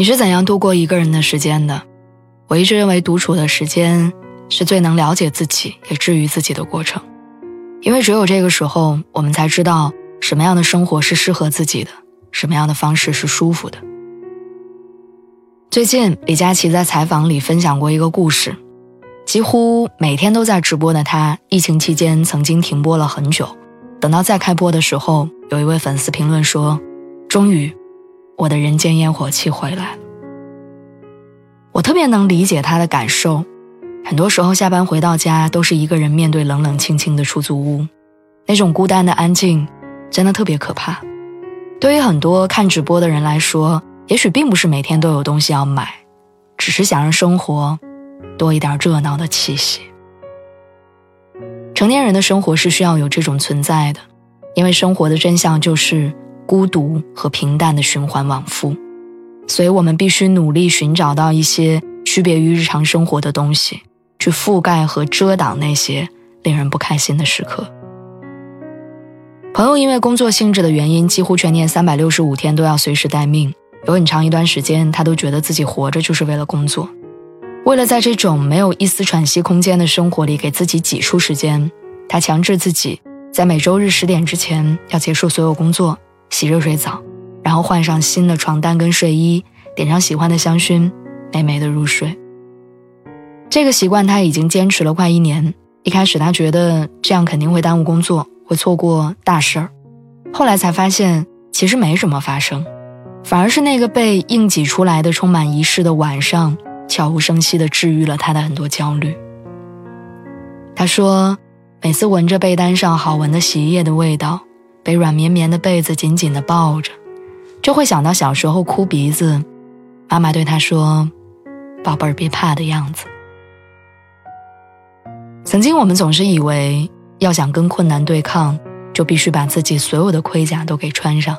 你是怎样度过一个人的时间的？我一直认为独处的时间是最能了解自己也治愈自己的过程，因为只有这个时候，我们才知道什么样的生活是适合自己的，什么样的方式是舒服的。最近，李佳琦在采访里分享过一个故事，几乎每天都在直播的他，疫情期间曾经停播了很久，等到再开播的时候，有一位粉丝评论说：“终于。”我的人间烟火气回来，我特别能理解他的感受。很多时候下班回到家，都是一个人面对冷冷清清的出租屋，那种孤单的安静，真的特别可怕。对于很多看直播的人来说，也许并不是每天都有东西要买，只是想让生活多一点热闹的气息。成年人的生活是需要有这种存在的，因为生活的真相就是。孤独和平淡的循环往复，所以我们必须努力寻找到一些区别于日常生活的东西，去覆盖和遮挡那些令人不开心的时刻。朋友因为工作性质的原因，几乎全年三百六十五天都要随时待命，有很长一段时间，他都觉得自己活着就是为了工作。为了在这种没有一丝喘息空间的生活里给自己挤出时间，他强制自己在每周日十点之前要结束所有工作。洗热水澡，然后换上新的床单跟睡衣，点上喜欢的香薰，美美的入睡。这个习惯他已经坚持了快一年。一开始他觉得这样肯定会耽误工作，会错过大事儿。后来才发现，其实没什么发生，反而是那个被硬挤出来的充满仪式的晚上，悄无声息地治愈了他的很多焦虑。他说，每次闻着被单上好闻的洗衣液的味道。被软绵绵的被子紧紧地抱着，就会想到小时候哭鼻子，妈妈对他说：“宝贝儿，别怕”的样子。曾经我们总是以为，要想跟困难对抗，就必须把自己所有的盔甲都给穿上。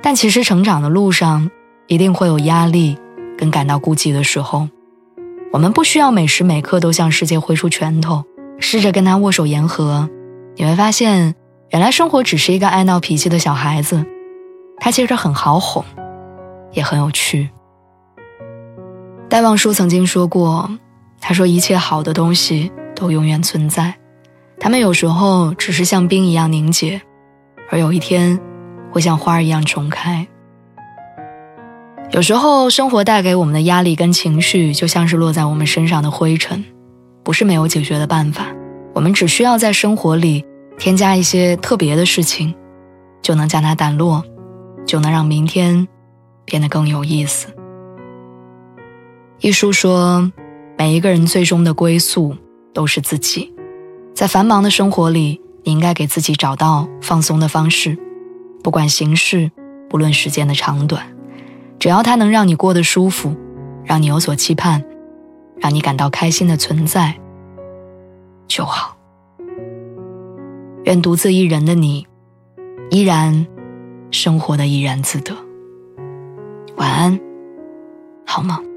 但其实成长的路上，一定会有压力跟感到孤寂的时候。我们不需要每时每刻都向世界挥出拳头，试着跟他握手言和，你会发现。原来生活只是一个爱闹脾气的小孩子，他其实很好哄，也很有趣。戴望舒曾经说过：“他说一切好的东西都永远存在，他们有时候只是像冰一样凝结，而有一天会像花儿一样重开。”有时候生活带给我们的压力跟情绪，就像是落在我们身上的灰尘，不是没有解决的办法，我们只需要在生活里。添加一些特别的事情，就能将它掸落，就能让明天变得更有意思。一书说，每一个人最终的归宿都是自己。在繁忙的生活里，你应该给自己找到放松的方式，不管形式，不论时间的长短，只要它能让你过得舒服，让你有所期盼，让你感到开心的存在就好。愿独自一人的你，依然生活的怡然自得。晚安，好梦。